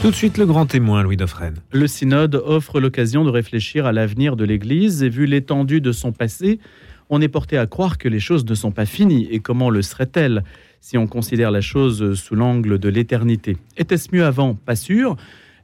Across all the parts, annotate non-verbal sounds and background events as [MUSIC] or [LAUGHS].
Tout de suite, le grand témoin, Louis Dauphren. Le synode offre l'occasion de réfléchir à l'avenir de l'Église et vu l'étendue de son passé, on est porté à croire que les choses ne sont pas finies. Et comment le seraient-elles si on considère la chose sous l'angle de l'éternité Était-ce mieux avant? Pas sûr.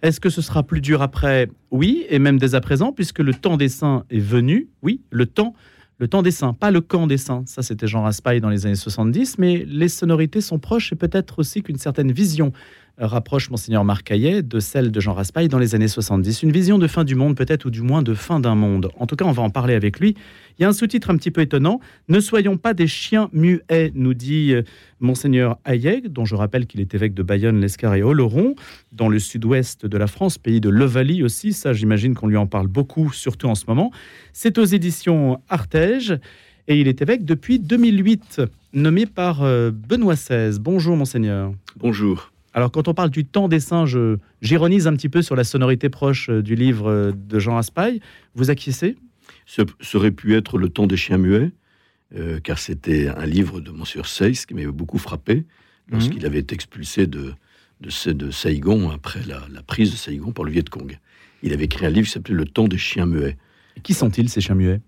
Est-ce que ce sera plus dur après? Oui, et même dès à présent, puisque le temps des saints est venu. Oui, le temps le temps des saints, pas le camp des saints. Ça, c'était Jean Raspail dans les années 70, mais les sonorités sont proches et peut-être aussi qu'une certaine vision rapproche Monseigneur Marcaillet de celle de Jean Raspail dans les années 70. Une vision de fin du monde, peut-être, ou du moins de fin d'un monde. En tout cas, on va en parler avec lui. Il y a un sous-titre un petit peu étonnant. Ne soyons pas des chiens muets, nous dit euh, Monseigneur Hayek, dont je rappelle qu'il est évêque de Bayonne, l'Escar et Oloron, dans le sud-ouest de la France, pays de l'Ovalie aussi. Ça, j'imagine qu'on lui en parle beaucoup, surtout en ce moment. C'est aux éditions Artege. Et il est évêque depuis 2008, nommé par euh, Benoît XVI. Bonjour, Monseigneur. Bonjour. Alors, quand on parle du temps des singes, j'ironise un petit peu sur la sonorité proche euh, du livre euh, de Jean Raspail. Vous acquiescez? Ce aurait pu être Le temps des chiens muets, euh, car c'était un livre de Monsieur Seyss qui m'avait beaucoup frappé lorsqu'il mhm. avait été expulsé de, de, de Saigon après la, prise de Saigon par le Viet Cong. Il avait écrit un livre qui s'appelait Le temps des chiens muets. qui sont-ils, ces chiens muets?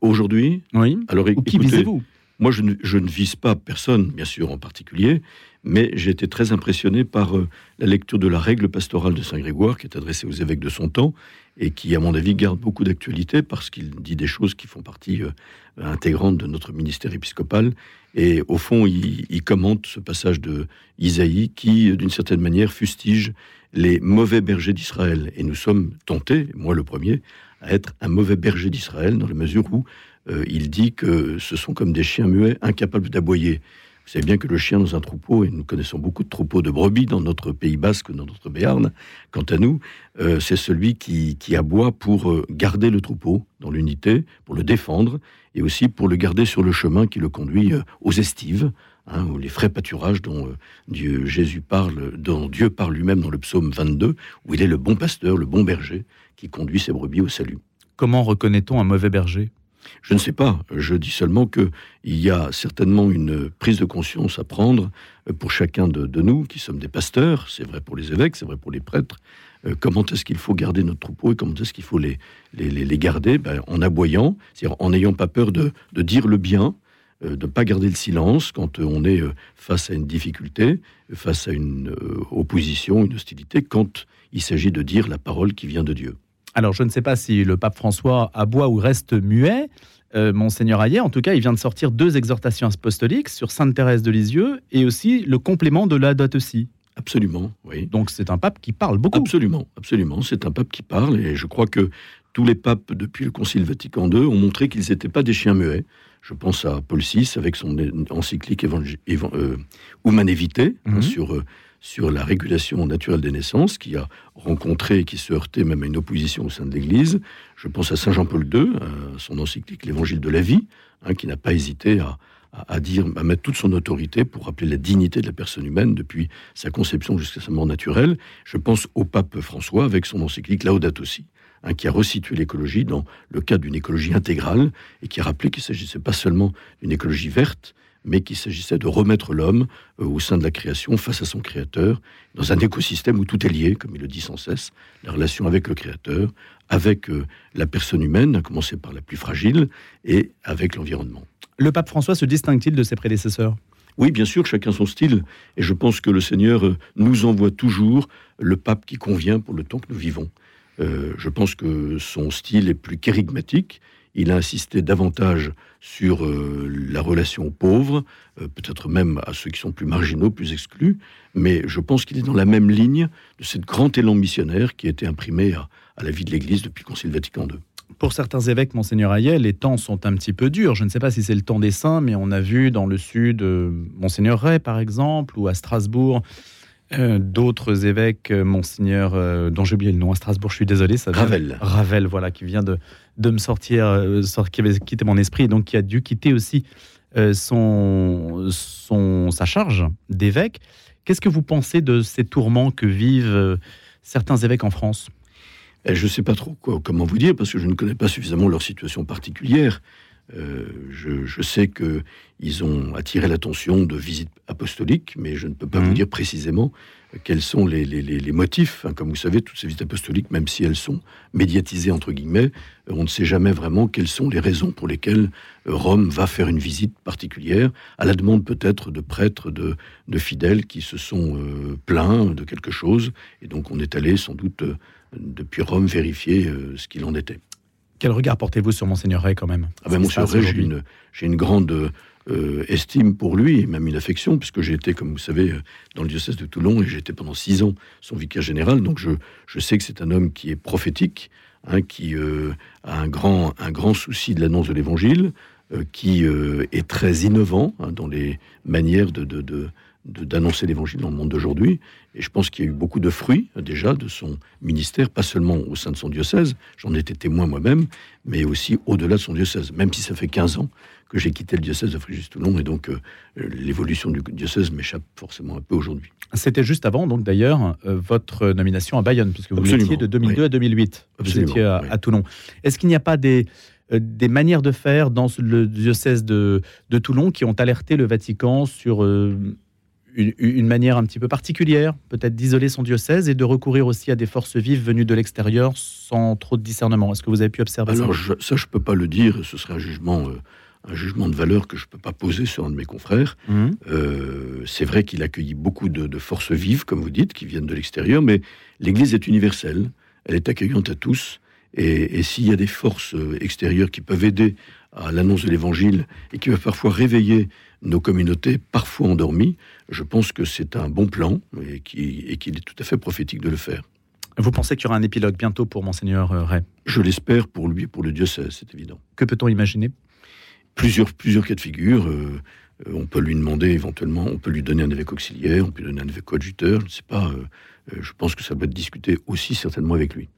Aujourd'hui Oui. Alors, qui visez-vous? moi, je ne, vise pas personne, bien sûr, en particulier, mais j'ai été très impressionné par euh, la lecture de la règle pastorale de Saint Grégoire, qui est adressée aux évêques de son temps, et qui, à mon avis, garde beaucoup d'actualité, parce qu'il dit des choses qui font partie euh, intégrante de notre ministère épiscopal. Et au fond, il, commente ce passage de Isaïe qui, d'une certaine manière, fustige les mauvais bergers d'Israël. Et nous sommes tentés, moi le premier, à être un mauvais berger d'Israël, dans la mesure où euh, il dit que ce sont comme des chiens muets incapables d'aboyer. Vous savez bien que le chien dans un troupeau, et nous connaissons beaucoup de troupeaux de brebis dans notre Pays basque, dans notre Béarn, quant à nous, euh, c'est celui qui, aboie pour euh, garder le troupeau dans l'unité, pour le défendre, et aussi pour le garder sur le chemin qui le conduit aux estives, hein, ou les frais pâturages dont Dieu, Jésus parle, dont Dieu parle lui-même dans le psaume 22, où il est le bon pasteur, le bon berger, qui conduit ses brebis au salut. Comment reconnaît-on un mauvais berger? Je ne sais pas. Je dis seulement qu'il y a certainement une prise de conscience à prendre euh, pour chacun de, nous qui sommes des pasteurs. C'est vrai pour les évêques, c'est vrai pour les prêtres. Euh, comment est-ce qu'il faut garder notre troupeau et comment est-ce qu'il faut les, les, garder? Ben, En aboyant, c'est-à-dire en n'ayant pas peur de, dire le bien, euh, de ne pas garder le silence quand on est face à une difficulté, face à une opposition, une hostilité, quand il s'agit de dire la parole qui vient de Dieu. Alors, je ne sais pas si le pape François aboie ou reste muet. Euh, Monseigneur Hayet, en tout cas, il vient de sortir deux exhortations apostoliques sur Sainte Thérèse de Lisieux et aussi le complément de la date aussi. Absolument, oui. Donc c'est un pape qui parle beaucoup. Absolument, absolument. C'est un pape qui parle et je crois que tous les papes depuis le Concile Vatican II ont montré qu'ils n'étaient pas des chiens muets. Je pense à Paul VI avec son encyclique euh, Humanité Vitae hein, mhm. sur euh, sur la régulation naturelle des naissances, qui a rencontré et qui se heurtait même à une opposition au sein de l'Église. Je pense à Saint Jean-Paul II, son encyclique L'Évangile de la vie, hein, qui n'a pas hésité à, dire, à mettre toute son autorité pour rappeler la dignité de la personne humaine depuis sa conception jusqu'à sa mort naturelle. Je pense au pape François avec son encyclique Laudato Si, hein, qui a resitué l'écologie dans le cadre d'une écologie intégrale et qui a rappelé qu'il ne s'agissait pas seulement d'une écologie verte, mais qu'il s'agissait de remettre l'homme euh, au sein de la création, face à son créateur, dans un écosystème où tout est lié, comme il le dit sans cesse, la relation avec le créateur, avec euh, la personne humaine, à commencer par la plus fragile, et avec l'environnement. Le pape François se distingue-t-il de ses prédécesseurs? Oui, bien sûr, chacun son style. Et je pense que le Seigneur euh, nous envoie toujours le pape qui convient pour le temps que nous vivons. je pense que son style est plus kérigmatique il a insisté davantage sur euh, la relation aux pauvres, euh, peut-être même à ceux qui sont plus marginaux, plus exclus, mais je pense qu'il est dans la même ligne de cette grand élan missionnaire qui a été imprimé à, la vie de l'Église depuis le Concile Vatican II. Pour certains évêques, Monseigneur Hayet, les temps sont un petit peu durs. Je ne sais pas si c'est le temps des saints, mais on a vu dans le sud, euh, Monseigneur Ray, par exemple, ou à Strasbourg, euh, d'autres évêques, euh, Monseigneur, euh, dont j'ai oublié le nom à Strasbourg, je suis désolé. Ça Ravel. Ravel, voilà, qui vient de, de me sortir, qui avait quitté mon esprit, donc qui a dû quitter aussi son, son, sa charge d'évêque. Qu'est-ce que vous pensez de ces tourments que vivent certains évêques en France? Eh, Je ne sais pas trop comment vous dire, parce que je ne connais pas suffisamment leur situation particulière. Euh, je, sais qu'ils ont attiré l'attention de visites apostoliques, mais je ne peux pas vous mhm. dire précisément quels sont les, les, motifs. comme vous savez, toutes ces visites apostoliques, même si elles sont médiatisées, entre guillemets, euh, on ne sait jamais vraiment quelles sont les raisons pour lesquelles euh, Rome va faire une visite particulière, à la demande peut-être de prêtres, de, de, fidèles qui se sont euh, plaints de quelque chose. Et donc on est allé sans doute depuis Rome vérifier ce qu'il en était. Quel regard portez-vous sur Monseigneur Ray quand même? Ah ben, Monseigneur Ray, j'ai une, une, grande euh, estime pour lui, même une affection, puisque j'ai été, comme vous savez, euh, dans le diocèse de Toulon et j'ai été pendant six ans son vicaire général. Donc je, je sais que c'est un homme qui est prophétique, hein, qui euh, a un grand, un grand souci de l'annonce de l'évangile, qui est très innovant hein, dans les manières de, de, d'annoncer l'évangile dans le monde d'aujourd'hui. Et je pense qu'il y a eu beaucoup de fruits déjà de son ministère, pas seulement au sein de son diocèse, j'en étais témoin moi-même, mais aussi au-delà de son diocèse, même si ça fait 15 ans que j'ai quitté le diocèse de Fréjus-Toulon et donc euh, l'évolution du diocèse m'échappe forcément un peu aujourd'hui. C'était juste avant, donc d'ailleurs, euh, votre nomination à Bayonne, puisque vous étiez de 2002 à 2008. vous étiez à, Toulon. Est-ce qu'il n'y a pas des, euh, des manières de faire dans le diocèse de, de Toulon qui ont alerté le Vatican sur une, une, manière un petit peu particulière, peut-être d'isoler son diocèse et de recourir aussi à des forces vives venues de l'extérieur sans trop de discernement. Est-ce que vous avez pu observer Alors, ça Ça, je ne peux pas le dire. Ce serait un jugement un jugement de valeur que je ne peux pas poser sur un de mes confrères. Mmh. Euh, c'est vrai qu'il accueillit beaucoup de, forces vives, comme vous dites, qui viennent de l'extérieur, mais l'Église est universelle, elle est accueillante à tous, et, s'il y a des forces euh, extérieures qui peuvent aider à l'annonce de l'Évangile et qui peuvent parfois réveiller nos communautés, parfois endormies, je pense que c'est un bon plan et qu'il est tout à fait prophétique de le faire. Vous pensez qu'il y aura un épilogue bientôt pour Monseigneur euh, Ray? Je l'espère pour lui et pour le diocèse, c'est évident. Que peut-on imaginer? Plusieurs, plusieurs cas de figure. Euh, euh, on peut lui demander éventuellement, on peut lui donner un évêque auxiliaire, on peut lui donner un évêque coadjuteur, je ne sais pas. Euh, je pense que ça doit être discuté aussi certainement avec lui.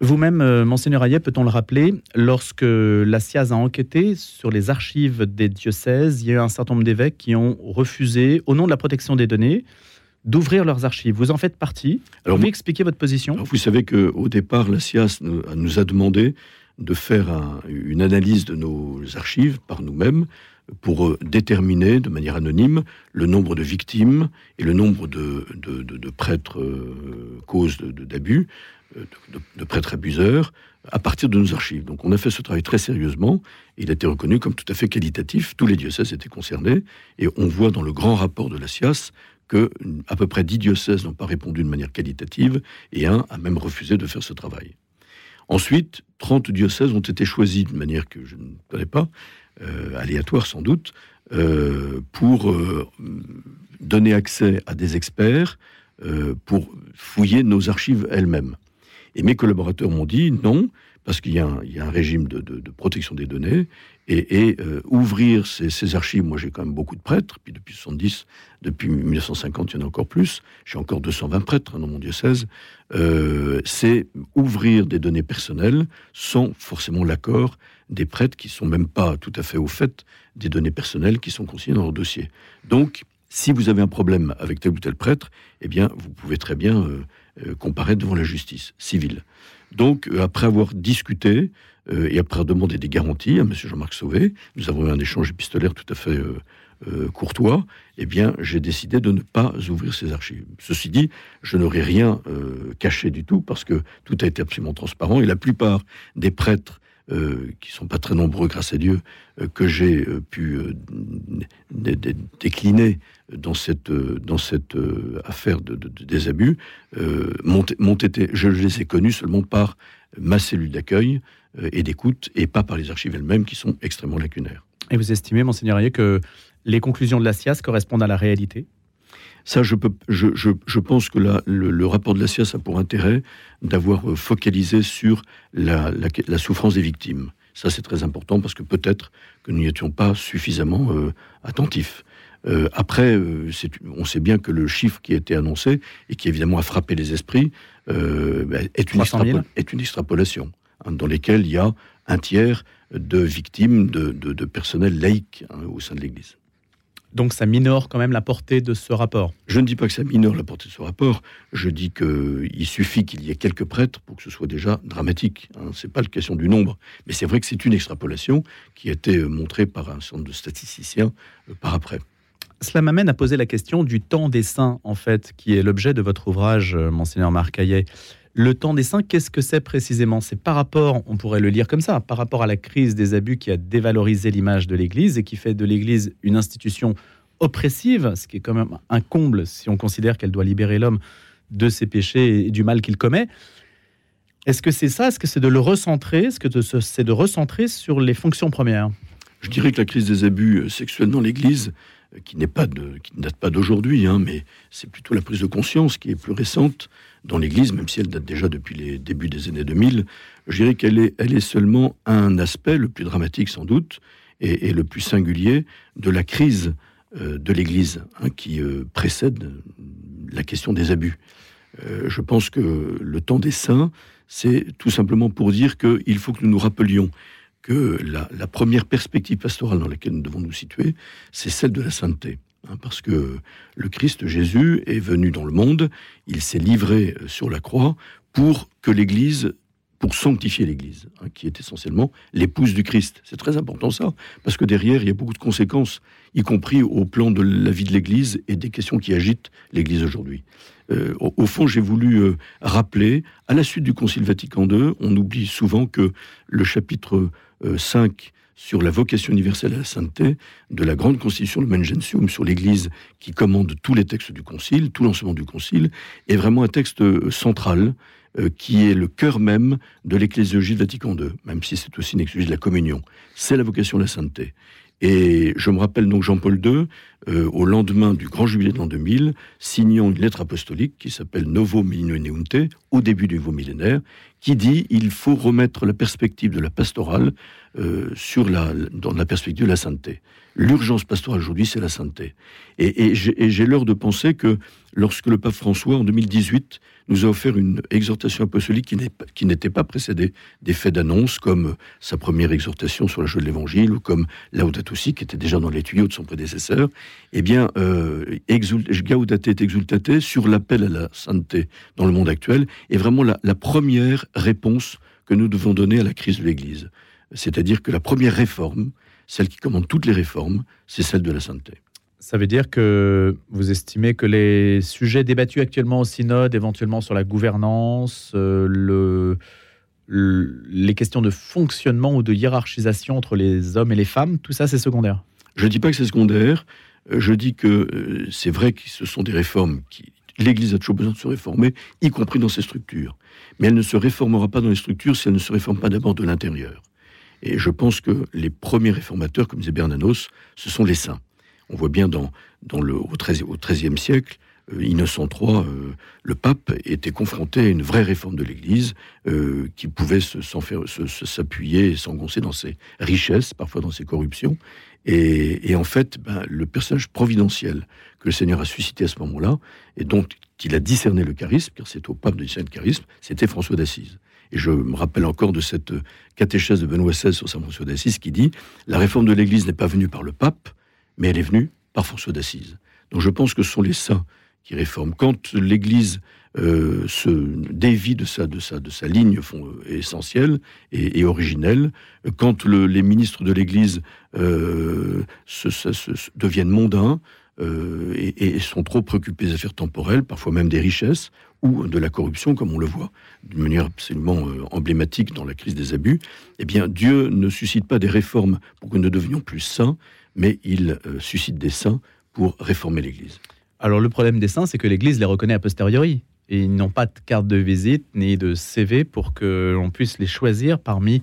Vous-même, Monseigneur Ayet, peut-on le rappeler, lorsque la SIAZ a enquêté sur les archives des diocèses, il y a eu un certain nombre d'évêques qui ont refusé, au nom de la protection des données, d'ouvrir leurs archives. Vous en faites partie. Alors, vous pouvez expliquer votre position Vous savez qu'au départ, la SIAZ nous a demandé de faire une analyse de nos archives par nous-mêmes pour euh, déterminer de manière anonyme le nombre de victimes et le nombre de, prêtres euh, causes d'abus, euh, de, prêtres abuseurs, à partir de nos archives. Donc on a fait ce travail très sérieusement, il a été reconnu comme tout à fait qualitatif, tous les diocèses étaient concernés, et on voit dans le grand rapport de la SIAS que à peu près 10 diocèses n'ont pas répondu de manière qualitative, et un a même refusé de faire ce travail. Ensuite, 30 diocèses ont été choisis de manière que je ne connais pas, euh, aléatoire sans doute, euh, pour donner accès à des experts pour fouiller nos archives elles-mêmes. Et mes collaborateurs m'ont dit non, parce qu'il y, a un régime de, protection des données, et, ouvrir ces, archives, moi j'ai quand même beaucoup de prêtres, puis depuis 70, depuis 1950, il y en a encore plus, j'ai encore 220 prêtres hein, dans mon diocèse, euh, c'est ouvrir des données personnelles sans forcément l'accord des prêtres qui sont même pas tout à fait au fait des données personnelles qui sont consignées dans leur dossier. Donc, si vous avez un problème avec tel ou tel prêtre, eh bien, vous pouvez très bien euh, euh, comparaître devant la justice civile. Donc, après avoir discuté et après avoir demandé des garanties à M. Jean-Marc Sauvé, nous avons eu un échange épistolaire tout à fait euh, courtois, eh bien, j'ai décidé de ne pas ouvrir ces archives. Ceci dit, je n'aurais rien euh, caché du tout parce que tout a été absolument transparent et la plupart des prêtres euh, qui sont pas très nombreux, grâce à Dieu, que j'ai pu décliner dans cette, dans cette affaire de, des abus, m'ont été, je les ai connus seulement par ma cellule d'accueil et d'écoute, et pas par les archives elles-mêmes qui sont extrêmement lacunaires. Et vous estimez, monseigneur Ayé, que les conclusions de la SIAS correspondent à la réalité? Ça, je, peux, je, je, pense que le, rapport de la SIAS a pour intérêt d'avoir euh, focalisé sur la, la, souffrance des victimes. Ça, c'est très important parce que peut-être que nous n'y étions pas suffisamment euh, attentifs. Euh, après, on sait bien que le chiffre qui a été annoncé et qui évidemment a frappé les esprits ben, est, une est, une extrapolation hein, dans lesquelles il y a un tiers de victimes de, de, personnel laïque hein, au sein de l'Église. Donc ça minore quand même la portée de ce rapport. Je ne dis pas que ça minore la portée de ce rapport. Je dis qu'il suffit qu'il y ait quelques prêtres pour que ce soit déjà dramatique. Hein. Ce n'est pas la question du nombre, mais c'est vrai que c'est une extrapolation qui a été montrée par un nombre de statisticiens euh, par après. Cela m'amène à poser la question du temps des saints, en fait, qui est l'objet de votre ouvrage, euh, Monseigneur Marc Le temps des saints, qu'est-ce que c'est précisément? C'est par rapport, on pourrait le lire comme ça, par rapport à la crise des abus qui a dévalorisé l'image de l'Église et qui fait de l'Église une institution oppressive, ce qui est quand même un comble si on considère qu'elle doit libérer l'homme de ses péchés et du mal qu'il commet. Est-ce que c'est ça? Est-ce que c'est de le recentrer? Est-ce que c'est de recentrer sur les fonctions premières? Je dirais que la crise des abus sexuels dans l'Église, qui n'est pas qui ne date pas d'aujourd'hui, hein, mais c'est plutôt la prise de conscience qui est plus récente dans l'Église, même si elle date déjà depuis les débuts des années 2000. Je dirais qu'elle est, elle est seulement un aspect, le plus dramatique sans doute, et, le plus singulier de la crise euh, de l'Église, hein, qui précède la question des abus. je pense que le temps des saints, c'est tout simplement pour dire qu'il faut que nous nous rappelions que la, première perspective pastorale dans laquelle nous devons nous situer, c'est celle de la sainteté. Hein, parce que le Christ Jésus est venu dans le monde, il s'est livré euh, sur la croix pour que l'Église pour sanctifier l'Église, hein, qui est essentiellement l'épouse du Christ. C'est très important ça, parce que derrière, il y a beaucoup de conséquences, y compris au plan de la vie de l'Église et des questions qui agitent l'Église aujourd'hui. Euh, au, fond, j'ai voulu euh, rappeler, à la suite du Concile Vatican II, on oublie souvent que le chapitre 5 euh, sur la vocation universelle à la sainteté de la grande constitution, le Gentium, sur l'Église qui commande tous les textes du Concile, tout l'enseignement du Concile, est vraiment un texte central qui est le cœur même de l'ecclésiologie de Vatican II, même si c'est aussi une ecclésiologie de la communion. C'est la vocation à la sainteté. Et je me rappelle donc Jean-Paul II, euh, au lendemain du grand jubilé de l'an 2000, signant une lettre apostolique qui s'appelle Novo Millennium au début du nouveau millénaire, qui dit il faut remettre la perspective de la pastorale euh, sur la, dans la perspective de la sainteté. L'urgence pastorale aujourd'hui, c'est la sainteté. Et, j'ai l'heure de penser que lorsque le pape François, en 2018, nous a offert une exhortation apostolique qui n'était pas précédée des faits d'annonce, comme sa première exhortation sur la joie de l'Évangile, ou comme Laudato Si, qui était déjà dans les tuyaux de son prédécesseur, eh bien, euh, Gaudate et Exultate, sur l'appel à la sainteté dans le monde actuel, est vraiment la, la première réponse que nous devons donner à la crise de l'Église. C'est-à-dire que la première réforme, celle qui commande toutes les réformes, c'est celle de la sainteté. Ça veut dire que vous estimez que les sujets débattus actuellement au synode, éventuellement sur la gouvernance, euh, le, les questions de fonctionnement ou de hiérarchisation entre les hommes et les femmes, tout ça c'est secondaire? Je ne dis pas que c'est secondaire, je dis que euh, c'est vrai que ce sont des réformes qui... L'Église a toujours besoin de se réformer, y compris dans ses structures. Mais elle ne se réformera pas dans les structures si elle ne se réforme pas d'abord de l'intérieur. Et je pense que les premiers réformateurs, comme disait Bernanos, ce sont les saints. On voit bien dans, le, au XIIIe siècle, euh, Innocent III, euh, le pape, était confronté à une vraie réforme de l'Église euh, qui pouvait s'appuyer et s'engoncer dans ses richesses, parfois dans ses corruptions. Et, en fait, ben, le personnage providentiel que le Seigneur a suscité à ce moment-là, et dont il a discerné le charisme, car c'est au pape de discerner le charisme, c'était François d'Assise. Et je me rappelle encore de cette catéchèse de Benoît XVI sur Saint François d'Assise qui dit La réforme de l'Église n'est pas venue par le pape, mais elle est venue par François d'Assise. Donc je pense que ce sont les saints qui réforment. Quand l'Église euh, se dévie de sa, ligne fond, essentielle et, originelle, quand les ministres de l'Église euh, deviennent mondains euh, et, sont trop préoccupés des affaires temporelles, parfois même des richesses ou de la corruption, comme on le voit d'une manière absolument emblématique dans la crise des abus, eh bien Dieu ne suscite pas des réformes pour que nous devenions plus saints, mais il euh, suscite des saints pour réformer l'Église. Alors le problème des saints, c'est que l'Église les reconnaît a posteriori. Et ils n'ont pas de carte de visite ni de CV pour que l'on puisse les choisir parmi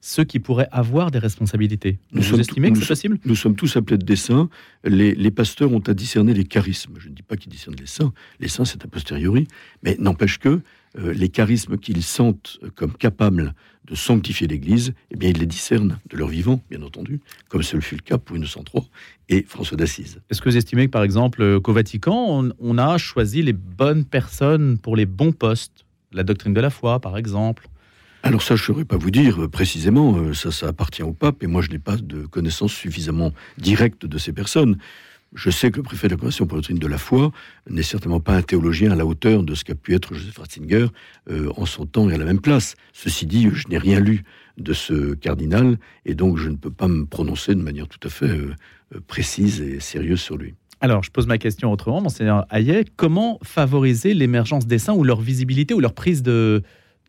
ceux qui pourraient avoir des responsabilités. Nous Vous estimez que c'est possible Nous sommes tous appelés de des saints. Les, les, pasteurs ont à discerner les charismes. Je ne dis pas qu'ils discernent les saints. Les saints, c'est a posteriori. Mais n'empêche que euh, les charismes qu'ils sentent comme capables de sanctifier l'Église, eh bien, ils les discernent de leur vivant, bien entendu, comme ce fut le cas pour Innocent III et François d'Assise. Est-ce que vous estimez que, par exemple, qu'au Vatican, on, a choisi les bonnes personnes pour les bons postes? La doctrine de la foi, par exemple alors ça, je ne saurais pas vous dire euh, précisément, euh, ça, ça appartient au pape, et moi je n'ai pas de connaissance suffisamment directe de ces personnes. Je sais que le préfet de la Commission pour la doctrine de la foi n'est certainement pas un théologien à la hauteur de ce qu'a pu être Joseph Ratzinger euh, en son temps et à la même place. Ceci dit, je n'ai rien lu de ce cardinal et donc je ne peux pas me prononcer de manière tout à fait euh, précise et sérieuse sur lui. Alors, je pose ma question autrement, monseigneur Hayet. Comment favoriser l'émergence des saints ou leur visibilité ou leur prise de,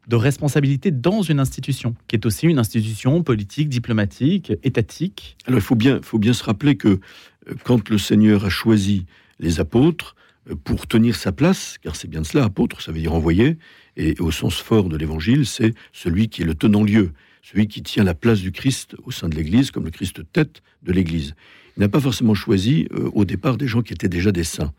de responsabilité dans une institution, qui est aussi une institution politique, diplomatique, étatique? Alors, il faut bien, faut bien se rappeler que quand le Seigneur a choisi les apôtres euh, pour tenir sa place, car c'est bien cela, apôtre, ça veut dire envoyé, et au sens fort de l'évangile, c'est celui qui est le tenant-lieu, celui qui tient la place du Christ au sein de l'Église, comme le Christ tête de l'Église. Il n'a pas forcément choisi euh, au départ des gens qui étaient déjà des saints.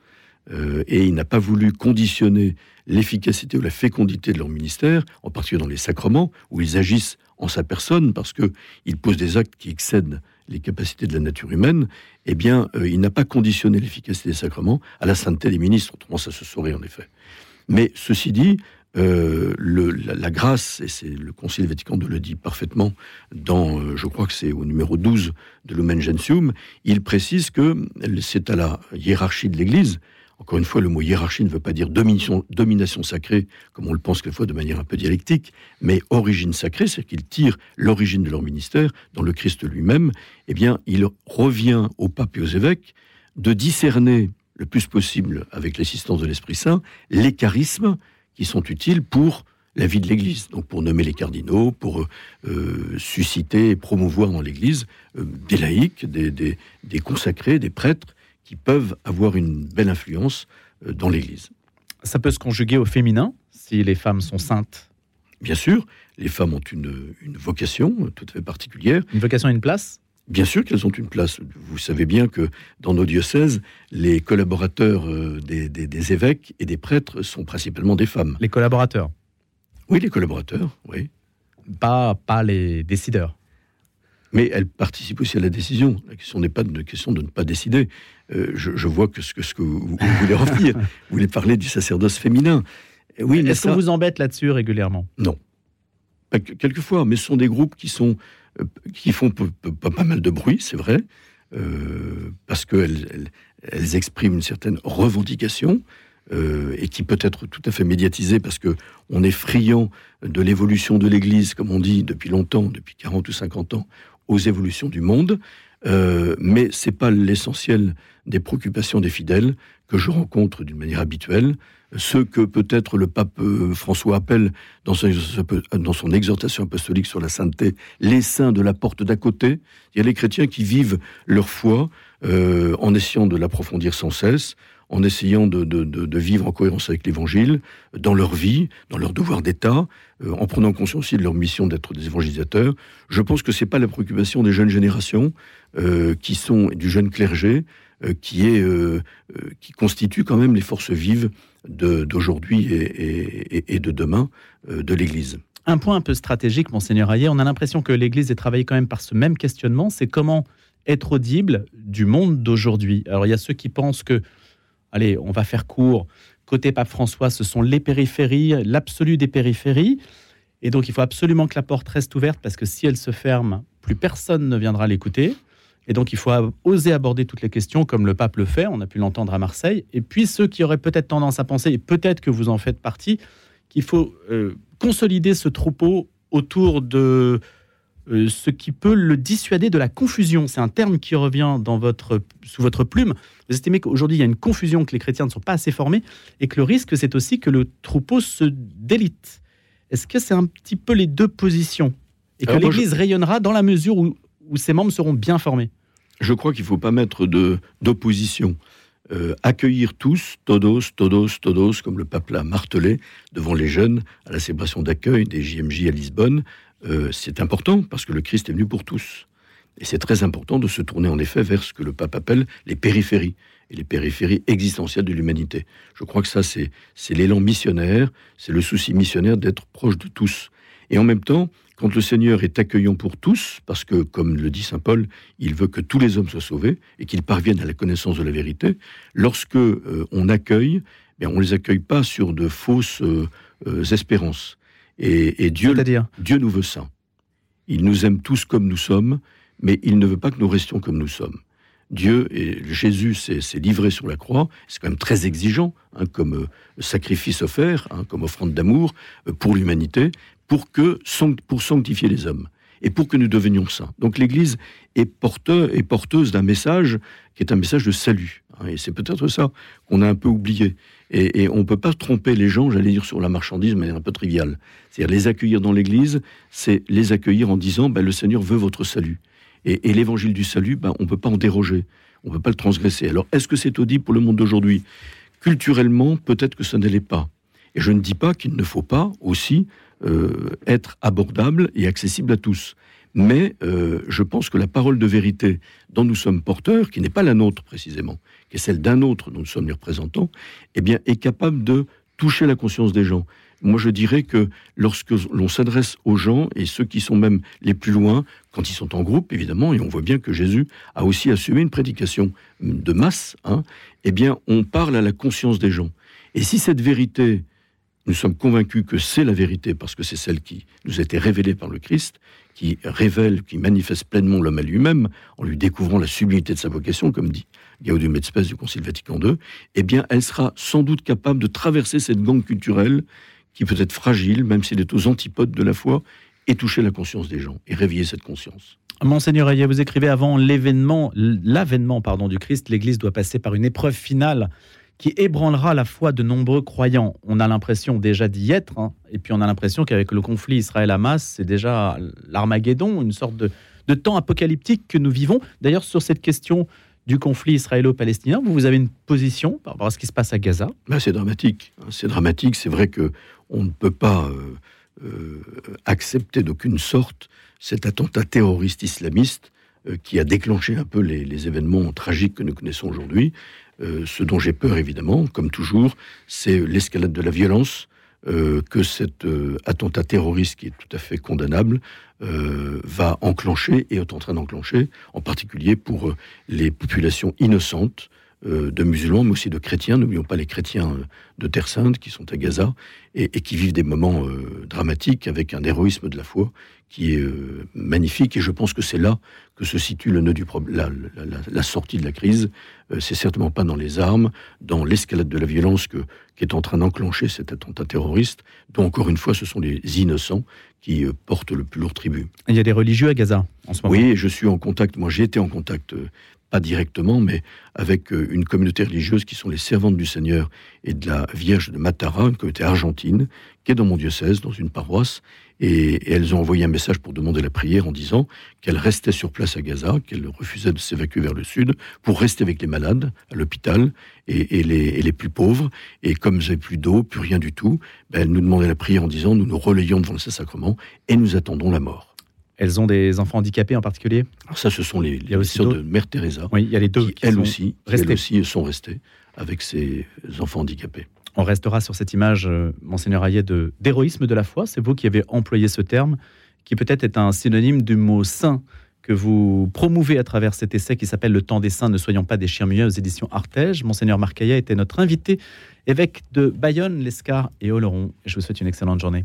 Euh, et il n'a pas voulu conditionner l'efficacité ou la fécondité de leur ministère, en particulier dans les sacrements, où ils agissent en sa personne, parce qu'ils posent des actes qui excèdent les capacités de la nature humaine, eh bien, euh, il n'a pas conditionné l'efficacité des sacrements à la sainteté des ministres, autrement ça se saurait en effet. Mais ceci dit, euh, la, grâce, et c'est le Concile Vatican II le dit parfaitement dans, euh, je crois que c'est au numéro 12 de Lumen Gentium, il précise que c'est à la hiérarchie de l'Église, encore une fois, le mot hiérarchie ne veut pas dire domination, sacrée, comme on le pense quelquefois de manière un peu dialectique, mais origine sacrée, c'est-à-dire qu'ils tirent l'origine de leur ministère dans le Christ lui-même. Eh bien, il revient au pape et aux évêques de discerner le plus possible, avec l'assistance de l'Esprit Saint, les charismes qui sont utiles pour la vie de l'Église, donc pour nommer les cardinaux, pour euh, susciter et promouvoir dans l'Église euh, des laïcs, des, consacrés, des prêtres, qui peuvent avoir une belle influence euh, dans l'Église. Ça peut se conjuguer au féminin, si les femmes sont saintes Bien sûr, les femmes ont une, une vocation tout à fait particulière. Une vocation et une place? Bien sûr qu'elles ont une place. Vous savez bien que dans nos diocèses, les collaborateurs euh, des, évêques et des prêtres sont principalement des femmes. Les collaborateurs? Oui, les collaborateurs, oui. Pas, pas les décideurs. Mais elles participent aussi à la décision. La question n'est pas une question de ne pas décider. Euh, je, vois que ce que, ce que vous, voulez revenir, [LAUGHS] vous voulez parler du sacerdoce féminin. Oui, Est-ce qu'on vous embête là-dessus régulièrement? Non. Quelquefois, mais ce sont des groupes qui sont euh, qui font pas mal de bruit, c'est vrai, euh, parce qu'elles elles, expriment une certaine revendication. Euh, et qui peut être tout à fait médiatisée parce que on est friand de l'évolution de l'Église, comme on dit depuis longtemps, depuis 40 ou 50 ans, aux évolutions du monde. Euh, mais c'est pas l'essentiel des préoccupations des fidèles que je rencontre d'une manière habituelle. Ce que peut-être le pape euh, François appelle dans son, exhortation apostolique sur la sainteté les saints de la porte d'à côté. Il y a les chrétiens qui vivent leur foi euh, en essayant de l'approfondir sans cesse, en essayant de, vivre en cohérence avec l'Évangile, dans leur vie, dans leur devoir d'État, euh, en prenant conscience aussi de leur mission d'être des évangélisateurs. Je pense que ce n'est pas la préoccupation des jeunes générations, euh, qui sont du jeune clergé, euh, qui, est, qui constitue quand même les forces vives d'aujourd'hui et, de demain de l'Église. Un point un peu stratégique, monseigneur Ayer, on a l'impression que l'Église est travaillée quand même par ce même questionnement, c'est comment être audible du monde d'aujourd'hui. Alors il y a ceux qui pensent que allez, on va faire court. Côté pape François, ce sont les périphéries, l'absolu des périphéries. Et donc, il faut absolument que la porte reste ouverte parce que si elle se ferme, plus personne ne viendra l'écouter. Et donc, il faut oser aborder toutes les questions comme le pape le fait. On a pu l'entendre à Marseille. Et puis, ceux qui auraient peut-être tendance à penser, et peut-être que vous en faites partie, qu'il faut euh, consolider ce troupeau autour de euh, ce qui peut le dissuader de la confusion. C'est un terme qui revient dans votre, sous votre plume. Vous estimez qu'aujourd'hui, il y a une confusion, que les chrétiens ne sont pas assez formés, et que le risque, c'est aussi que le troupeau se délite. Est-ce que c'est un petit peu les deux positions Et que l'Église rayonnera dans la mesure où, où, ses membres seront bien formés? Je crois qu'il ne faut pas mettre d'opposition. Euh, accueillir tous, todos, todos, todos, comme le pape l'a martelé devant les jeunes à la célébration d'accueil des JMJ à Lisbonne, euh, c'est important parce que le Christ est venu pour tous. Et c'est très important de se tourner en effet vers ce que le pape appelle les périphéries, et les périphéries existentielles de l'humanité. Je crois que ça, c'est, l'élan missionnaire, c'est le souci missionnaire d'être proche de tous. Et en même temps, quand le Seigneur est accueillant pour tous, parce que, comme le dit Saint Paul, il veut que tous les hommes soient sauvés et qu'ils parviennent à la connaissance de la vérité, lorsque euh, on accueille, bien, on ne les accueille pas sur de fausses euh, espérances. Et, Dieu, Dieu nous veut saints. Il nous aime tous comme nous sommes, mais il ne veut pas que nous restions comme nous sommes. Dieu et Jésus s'est livré sur la croix, c'est quand même très exigeant hein, comme euh, sacrifice offert, hein, comme offrande d'amour euh, pour l'humanité, pour que pour sanctifier les hommes. Et pour que nous devenions saints. Donc l'Église est, porteuse d'un message qui est un message de salut. Hein, et c'est peut-être ça qu'on a un peu oublié. Et, on ne peut pas tromper les gens, j'allais dire, sur la marchandise, mais un peu triviale. C'est-à-dire les accueillir dans l'Église, c'est les accueillir en disant, ben, le Seigneur veut votre salut. Et, l'évangile du salut, ben, on ne peut pas en déroger, on ne peut pas le transgresser. Alors est-ce que c'est audible pour le monde d'aujourd'hui? Culturellement, peut-être que ça ne l'est pas. Et je ne dis pas qu'il ne faut pas aussi être abordable et accessible à tous. Mais euh, je pense que la parole de vérité dont nous sommes porteurs, qui n'est pas la nôtre précisément, qui est celle d'un autre dont nous sommes les représentants, eh bien, est capable de toucher la conscience des gens. Moi, je dirais que lorsque l'on s'adresse aux gens, et ceux qui sont même les plus loin, quand ils sont en groupe, évidemment, et on voit bien que Jésus a aussi assumé une prédication de masse, hein, eh bien, on parle à la conscience des gens. Et si cette vérité nous sommes convaincus que c'est la vérité parce que c'est celle qui nous a été révélée par le Christ, qui révèle, qui manifeste pleinement l'homme à lui-même en lui découvrant la sublimité de sa vocation, comme dit Gaudium et Spes du Concile Vatican II, eh bien, elle sera sans doute capable de traverser cette gangue culturelle qui peut être fragile, même s'il est aux antipodes de la foi, et toucher la conscience des gens et réveiller cette conscience. Monseigneur Ayah, vous écrivez avant l'événement, l'avènement pardon du Christ, l'Église doit passer par une épreuve finale qui ébranlera la foi de nombreux croyants. On a l'impression déjà d'y être, hein. et puis on a l'impression qu'avec le conflit Israël-Hamas, c'est déjà l'Armageddon, une sorte de, temps apocalyptique que nous vivons. D'ailleurs, sur cette question du conflit israélo-palestinien, vous, vous avez une position par rapport à ce qui se passe à Gaza? Ben, C'est dramatique. Hein. C'est dramatique. C'est vrai que on ne peut pas euh, euh, accepter d'aucune sorte cet attentat terroriste islamiste euh, qui a déclenché un peu les événements tragiques que nous connaissons aujourd'hui. Euh, ce dont j'ai peur, évidemment, comme toujours, c'est l'escalade de la violence euh, que cet euh, attentat terroriste, qui est tout à fait condamnable, va enclencher et est en train d'enclencher, en particulier pour les populations innocentes de musulmans, mais aussi de chrétiens. N'oublions pas les chrétiens de Terre Sainte qui sont à Gaza et, et qui vivent des moments dramatiques avec un héroïsme de la foi qui est euh, magnifique. Et je pense que c'est là que se situe le nœud du problème, la, sortie de la crise. Euh, c'est certainement pas dans les armes, dans l'escalade de la violence que, qui est en train d'enclencher cet attentat terroriste, dont encore une fois ce sont les innocents qui euh, portent le plus lourd tribut. Il y a des religieux à Gaza en ce moment. Oui, je suis en contact. Moi, j'ai été en contact pas directement, mais avec une communauté religieuse qui sont les servantes du Seigneur et de la Vierge de Matara, une communauté argentine, qui est dans mon diocèse, dans une paroisse, et, elles ont envoyé un message pour demander la prière en disant qu'elles restaient sur place à Gaza, qu'elles refusaient de s'évacuer vers le sud pour rester avec les malades à l'hôpital et, les, plus pauvres. Et comme n'avaient plus d'eau, plus rien du tout, ben, elles nous demandaient la prière en disant nous nous relayons devant le Saint-Sacrement et nous attendons la mort. Elles ont des enfants handicapés en particulier Alors Ça, ce sont les, les sœurs de Mère Teresa. Oui, il y a les deux qui, elles, aussi, elles aussi sont restées avec ces enfants handicapés. On restera sur cette image, euh, Monseigneur Hayet, d'héroïsme de, la foi. C'est vous qui avez employé ce terme, qui peut-être est un synonyme du mot saint que vous promouvez à travers cet essai qui s'appelle Le temps des saints, ne soyons pas des chiens muets aux éditions Artege. Monseigneur Marcaillat était notre invité, évêque de Bayonne, l'Escar et Oloron. Je vous souhaite une excellente journée.